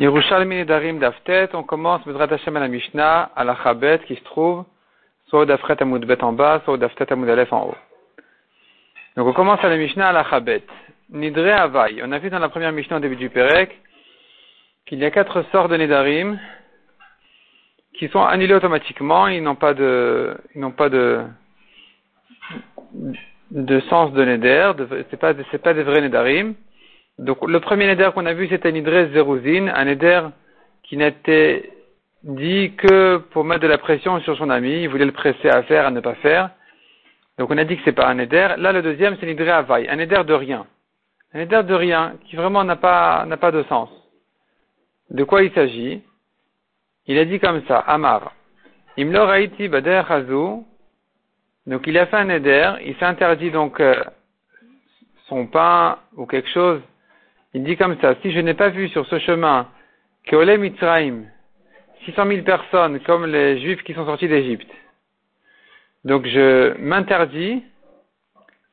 Yerushalmi Nedarim d'Aftet, on commence Bezrat Hashem la Mishnah, à la Chabet, qui se trouve soit au Dafret Bet en bas, soit au Daftet Amoud Aleph en haut. Donc on commence à la Mishnah à la Chabet. Nidre Havai. On a vu dans la première Mishnah au début du Perek qu'il y a quatre sortes de Nedarim qui sont annulés automatiquement, ils n'ont pas de, ils n'ont pas de sens de Neder, c'est pas, c'est pas des vrais Nedarim. Donc le premier neder qu'on a vu, c'était Nidre Zeruzin, un neder qui n'était dit que pour mettre de la pression sur son ami, il voulait le presser à faire, à ne pas faire. Donc on a dit que c'est pas un neder. Là, le deuxième, c'est Nidre Havai, un neder de rien. Un neder de rien, qui vraiment n'a pas, n'a pas de sens. De quoi il s'agit? Il a dit comme ça, Amar. Imlo Raiti Bader Hazu. Donc il a fait un neder, il s'interdit donc euh, son pain ou quelque chose il dit comme ça, si je n'ai pas vu sur ce chemin que Olé Mitzraim, 600 000 personnes comme les Juifs qui sont sortis d'Égypte, donc je m'interdis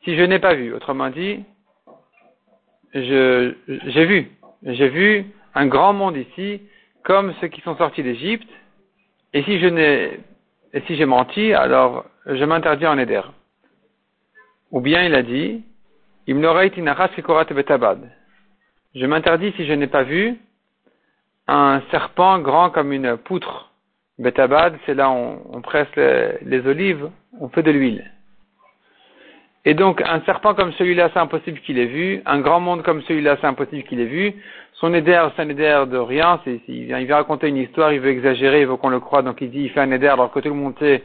si je n'ai pas vu. Autrement dit, j'ai vu, j'ai vu un grand monde ici comme ceux qui sont sortis d'Égypte, et si je n'ai, et si j'ai menti, alors je m'interdis en éder. Ou bien il a dit, betabad je m'interdis si je n'ai pas vu un serpent grand comme une poutre. Betabad, c'est là où on, presse les, olives, on fait de l'huile. Et donc, un serpent comme celui-là, c'est impossible qu'il ait vu. Un grand monde comme celui-là, c'est impossible qu'il ait vu. Son éder, c'est un éder de rien. il, vient, raconter une histoire, il veut exagérer, il veut qu'on le croie, donc il dit, il fait un éder alors que tout le monde sait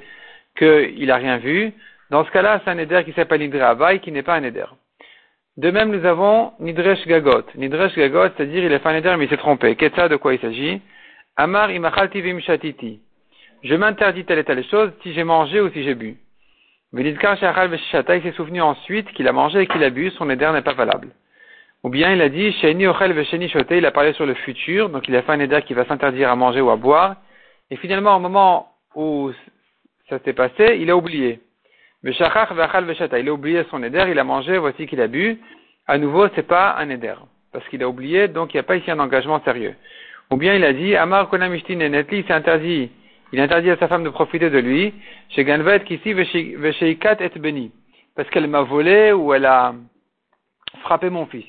qu'il n'a rien vu. Dans ce cas-là, c'est un éder qui s'appelle Abaye, qui n'est pas un éder. De même, nous avons Nidresh Gagot. Nidresh Gagot, c'est-à-dire il a fait un éder mais il s'est trompé. Qu'est-ce de quoi il s'agit? Amar imachalti shatiti. Je m'interdis telle et telle chose si j'ai mangé ou si j'ai bu. Il s'est souvenu ensuite qu'il a mangé et qu'il a bu, son éder n'est pas valable. Ou bien il a dit il a parlé sur le futur, donc il a fait un éder qui va s'interdire à manger ou à boire. Et finalement, au moment où ça s'est passé, il a oublié. Il a oublié son éder, il a mangé, voici qu'il a bu. À nouveau, c'est pas un éder. Parce qu'il a oublié, donc il n'y a pas ici un engagement sérieux. Ou bien il a dit, Amar Konamishtin Netli, c'est interdit. Il interdit à sa femme de profiter de lui. Chez Ganvet Kisi et Beni. Parce qu'elle m'a volé ou elle a frappé mon fils.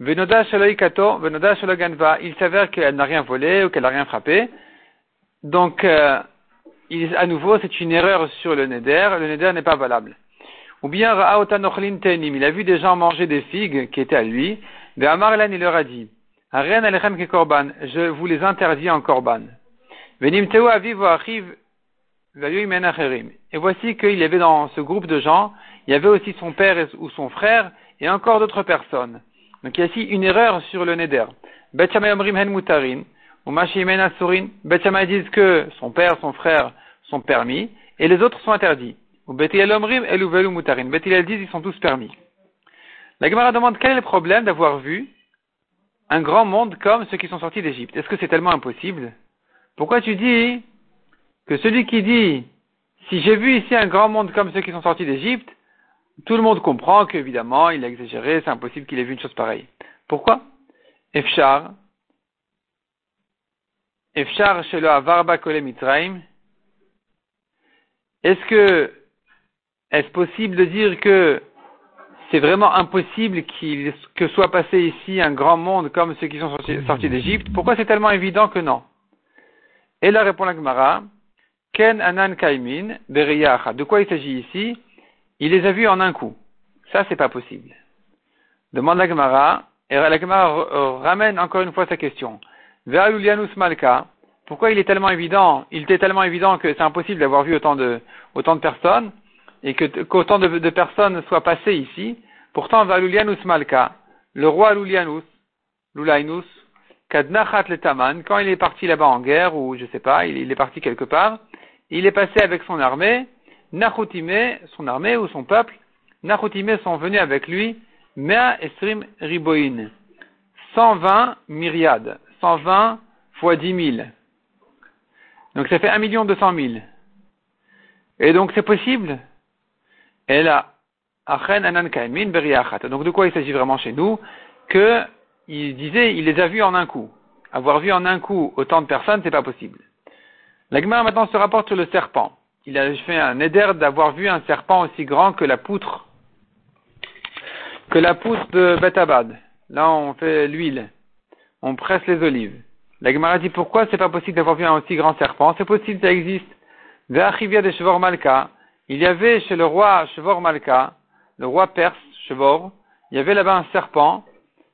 Venoda Venoda Ganva. Il s'avère qu'elle n'a rien volé ou qu'elle n'a rien frappé. Donc, euh, il, à nouveau, c'est une erreur sur le neder, le neder n'est pas valable. Ou bien, il a vu des gens manger des figues qui étaient à lui, de Amarlan, il leur a dit, je vous les interdis en korban. Et voici qu'il y avait dans ce groupe de gens, il y avait aussi son père ou son frère et encore d'autres personnes. Donc il y a ici une erreur sur le neder. Ou Betchama disent que son père, son frère sont permis, et les autres sont interdits. Ou Bethilel Omrim et Louvelu Mutarin. Bethilel disent ils sont tous permis. La Gemara demande quel est le problème d'avoir vu un grand monde comme ceux qui sont sortis d'Égypte? Est-ce que c'est tellement impossible? Pourquoi tu dis que celui qui dit si j'ai vu ici un grand monde comme ceux qui sont sortis d'Égypte, tout le monde comprend qu'évidemment il a exagéré, c'est impossible qu'il ait vu une chose pareille. Pourquoi? Efchar, Est-ce que, est-ce possible de dire que c'est vraiment impossible qu'il, que soit passé ici un grand monde comme ceux qui sont sortis, d'Égypte? Pourquoi c'est tellement évident que non? Et là répond la Gemara, Ken Anan Kaimin, De quoi il s'agit ici? Il les a vus en un coup. Ça, c'est pas possible. Demande la Gemara, et la Gemara ramène encore une fois sa question. Malka, pourquoi il est tellement évident, il était tellement évident que c'est impossible d'avoir vu autant de, autant de personnes, et que, qu'autant de, personnes soient passées ici. Pourtant, Valulianus malka, le roi Lulianus, Lulainus, Kadnachat le quand il est parti là-bas en guerre, ou je sais pas, il, est parti quelque part, il est passé avec son armée, Nachutime, son armée ou son peuple, Nachutime sont venus avec lui, Mea Esrim Riboin, 120 myriades, 120 fois 10 000. Donc ça fait 1 million 200 000. Et donc c'est possible? Et là, donc de quoi il s'agit vraiment chez nous? Que il disait, il les a vus en un coup. avoir vu en un coup autant de personnes, c'est pas possible. La maintenant se rapporte sur le serpent. Il a fait un éder d'avoir vu un serpent aussi grand que la poutre, que la poutre de Betabad. Là, on fait l'huile. On presse les olives. La Gemara dit pourquoi c'est pas possible d'avoir vu un aussi grand serpent? C'est possible, ça existe. de Shevor Malka. Il y avait chez le roi Shevor Malka, le roi perse, Shevor, il y avait là-bas un serpent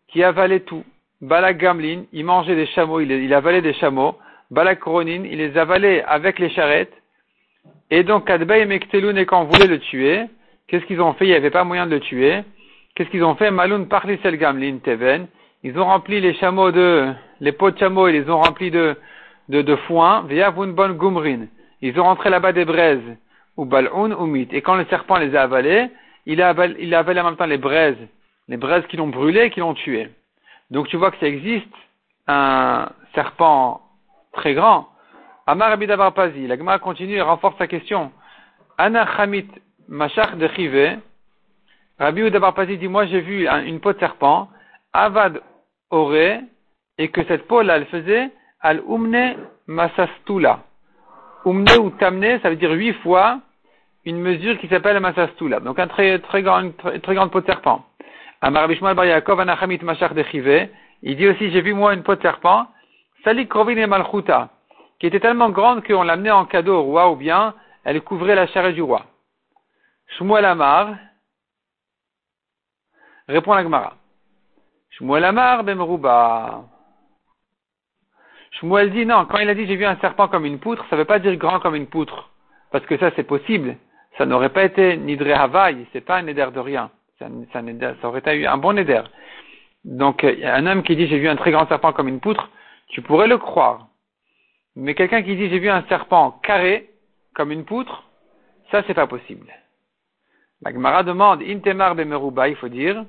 qui avalait tout. Balak Gamlin, il mangeait des chameaux, il, avalait des chameaux. Balak Koronin, il les avalait avec les charrettes. Et donc, Kadbay et Mekteloun, et quand on voulait le tuer, qu'est-ce qu'ils ont fait? Il n'y avait pas moyen de le tuer. Qu'est-ce qu'ils ont fait? Maloun Parlisel Gamlin Teven. Ils ont rempli les chameaux de, les pots de chameaux, ils les ont remplis de, de, foin. Via Vunbon Gumrin. Ils ont rentré là-bas des braises. Ou Baloun ou Mit. Et quand le serpent les a avalés, il a avalé, en même temps les braises les braises qui l'ont brûlé et qui l'ont tué. Donc tu vois que ça existe un serpent très grand. Amar Abidavar Pazi, la Gemara continue et renforce sa question. Ana Chamit Machach de Chive, Rabbi Udabar Pazi dit, moi j'ai vu une peau de serpent, Avad Ore, et que cette peau-là, elle faisait Al Umne Masastula. Umne ou Tamne, ça veut dire huit fois une mesure qui s'appelle Masastula. Donc un très, très grand, une très, très grande peau de serpent. Amar Bar Yaakov Anachamit Il dit aussi, j'ai vu moi une peau de serpent, Salik Krovin et Malchuta, qui était tellement grande qu'on l'amenait en cadeau au roi, ou bien elle couvrait la charrette du roi. Shmuel Amar, répond la Gemara. Shmuel Amar Bemruba. Shmuel dit non, quand il a dit j'ai vu un serpent comme une poutre, ça ne veut pas dire grand comme une poutre. Parce que ça c'est possible. Ça n'aurait pas été Nidre Havaï, c'est pas un éder de rien. Ça, aurait été un bon éder. Donc, un homme qui dit j'ai vu un très grand serpent comme une poutre, tu pourrais le croire. Mais quelqu'un qui dit j'ai vu un serpent carré comme une poutre, ça c'est pas possible. La Gemara demande Intemar bemeruba, il faut dire,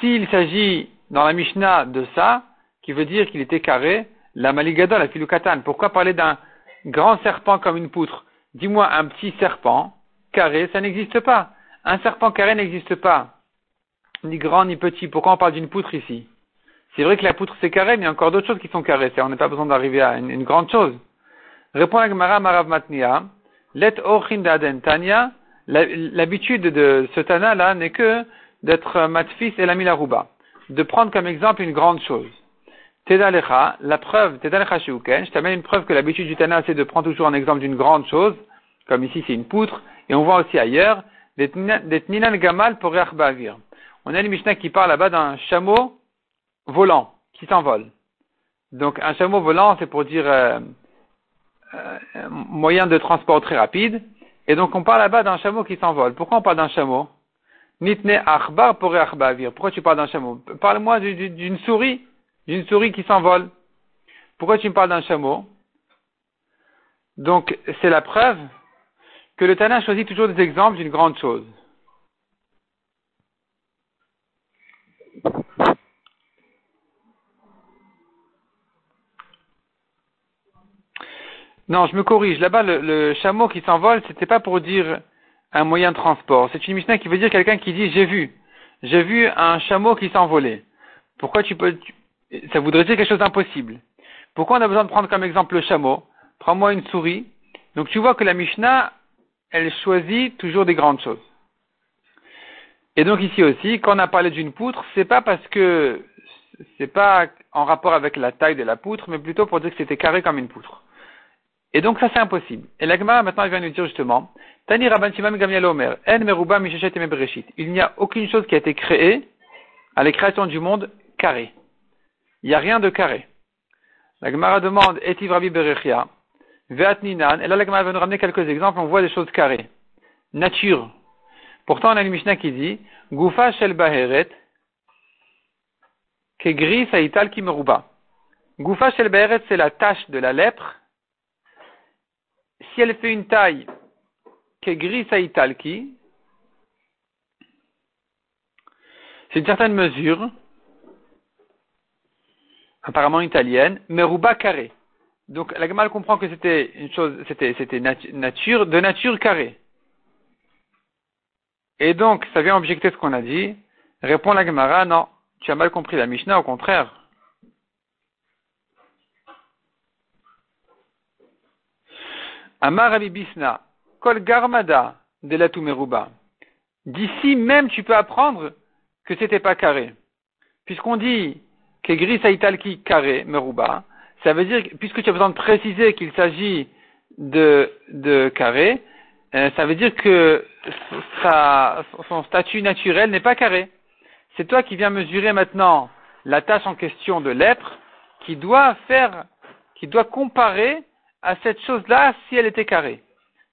s'il s'agit dans la Mishnah de ça, qui veut dire qu'il était carré, la maligada, la filukatan, pourquoi parler d'un grand serpent comme une poutre? Dis-moi un petit serpent carré, ça n'existe pas. Un serpent carré n'existe pas, ni grand ni petit. Pourquoi on parle d'une poutre ici? C'est vrai que la poutre c'est carré, mais il y a encore d'autres choses qui sont carrées. On n'a pas besoin d'arriver à une, grande chose. Répond la Gemara Marav Matnia. Let Tanya. L'habitude de ce Tana là n'est que d'être matfis et la milaruba. De prendre comme exemple une grande chose. Tedalecha, la preuve, Tedalecha Sheuken, je t'amène une preuve que l'habitude du Tana c'est de prendre toujours un exemple d'une grande chose, comme ici c'est une poutre, et on voit aussi ailleurs, Gamal pour On a une Mishnah qui parle là-bas d'un chameau volant, qui s'envole. Donc un chameau volant, c'est pour dire euh, euh, moyen de transport très rapide. Et donc on parle là-bas d'un chameau qui s'envole. Pourquoi on parle d'un chameau? Nitne achbar pour Pourquoi tu parles d'un chameau? Parle-moi d'une souris, d'une souris qui s'envole. Pourquoi tu me parles d'un chameau? Donc c'est la preuve que le Tana choisit toujours des exemples d'une grande chose. Non, je me corrige. Là-bas, le, chameau qui s'envole, c'était pas pour dire un moyen de transport. C'est une Mishnah qui veut dire quelqu'un qui dit j'ai vu. J'ai vu un chameau qui s'envolait. Pourquoi tu peux, ça voudrait dire quelque chose d'impossible. Pourquoi on a besoin de prendre comme exemple le chameau? Prends-moi une souris. Donc tu vois que la Mishnah elle choisit toujours des grandes choses. Et donc ici aussi, quand on a parlé d'une poutre, c'est pas parce que c'est pas en rapport avec la taille de la poutre, mais plutôt pour dire que c'était carré comme une poutre. Et donc ça c'est impossible. Et l'agma maintenant il vient nous dire justement, Tani Rabban Gamliel Omer, En Meruba et Il n'y a aucune chose qui a été créée à la création du monde carré. Il n'y a rien de carré. La Gemara demande, Etiv Rabbi Berechia. Et là, la va nous ramener quelques exemples. On voit des choses carrées. Nature. Pourtant, on a une Mishnah qui dit, Gufa shel baheret, kegri saital kimeruba. Gufa shel baheret, c'est la tache de la lèpre. Si elle fait une taille, kegri saital ki, c'est une certaine mesure, apparemment italienne, meruba carré. Donc la Gemara comprend que c'était une chose, c'était, c'était nature, de nature carrée. Et donc, ça vient objecter ce qu'on a dit. Répond la Gemara, non, tu as mal compris la Mishnah, au contraire. Amar Bisna, Kol Garmada de la. D'ici même tu peux apprendre que c'était pas carré. Puisqu'on dit que gris qui carré, Meruba, ça veut dire, puisque tu as besoin de préciser qu'il s'agit de, de carré, euh, ça veut dire que sa, son statut naturel n'est pas carré. C'est toi qui viens mesurer maintenant la tâche en question de lèpre, qui doit faire, qui doit comparer à cette chose-là si elle était carrée.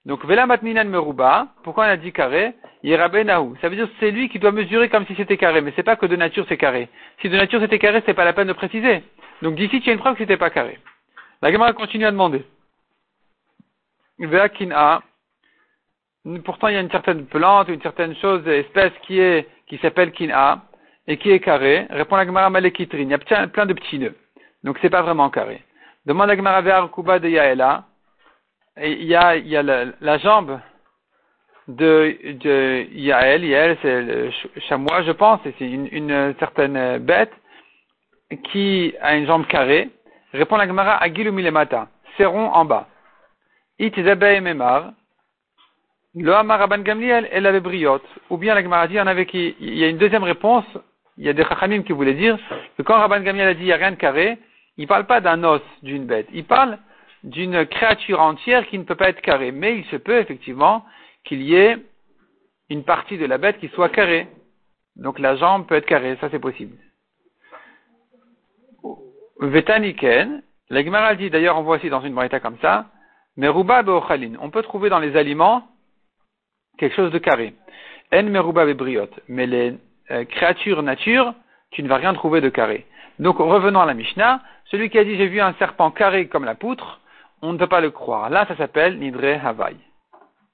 Donc, Vela Matninan Meruba, pourquoi on a dit carré? Yerabenahu. Ça veut dire que c'est lui qui doit mesurer comme si c'était carré, mais c'est pas que de nature c'est carré. Si de nature c'était carré, c'est pas la peine de préciser. Donc d'ici, tu as une preuve que c'était pas carré. La Gemara continue à demander. Vela Kin'a. Pourtant, il y a une certaine plante, une certaine chose, espèce qui est, qui s'appelle Kin'a, et qui est carré. Répond la Gemara Malekitrin. Il y a plein de petits nœuds. Donc c'est pas vraiment carré. Demande la Gemara vers Kuba de Yaela. Il y a, la, jambe de, de Yael. Yael, c'est le chamois, je pense, c'est une, certaine bête qui a une jambe carrée. Répond la Gemara Agilu Milemata. Serrons en bas. It Memar. Le Amar Rabban Gamliel, elle avait briotte. Ou bien la Gemara dit, il y il y a une deuxième réponse. Il y a des Chachamim qui voulaient dire que quand Rabban Gamliel a dit il n'y a rien de carré, il ne parle pas d'un os d'une bête. Il parle d'une créature entière qui ne peut pas être carrée. Mais il se peut effectivement qu'il y ait une partie de la bête qui soit carrée. Donc la jambe peut être carrée, ça c'est possible. Vetaniken, la dit, d'ailleurs on voit aussi dans une marita comme ça, Meruba be'ochalin. On peut trouver dans les aliments quelque chose de carré. En meruba be'briot. Mais les euh, créatures nature, tu ne vas rien trouver de carré. Donc revenons à la Mishnah. Celui qui a dit j'ai vu un serpent carré comme la poutre, on ne peut pas le croire. Là, ça s'appelle Nidre Havaï.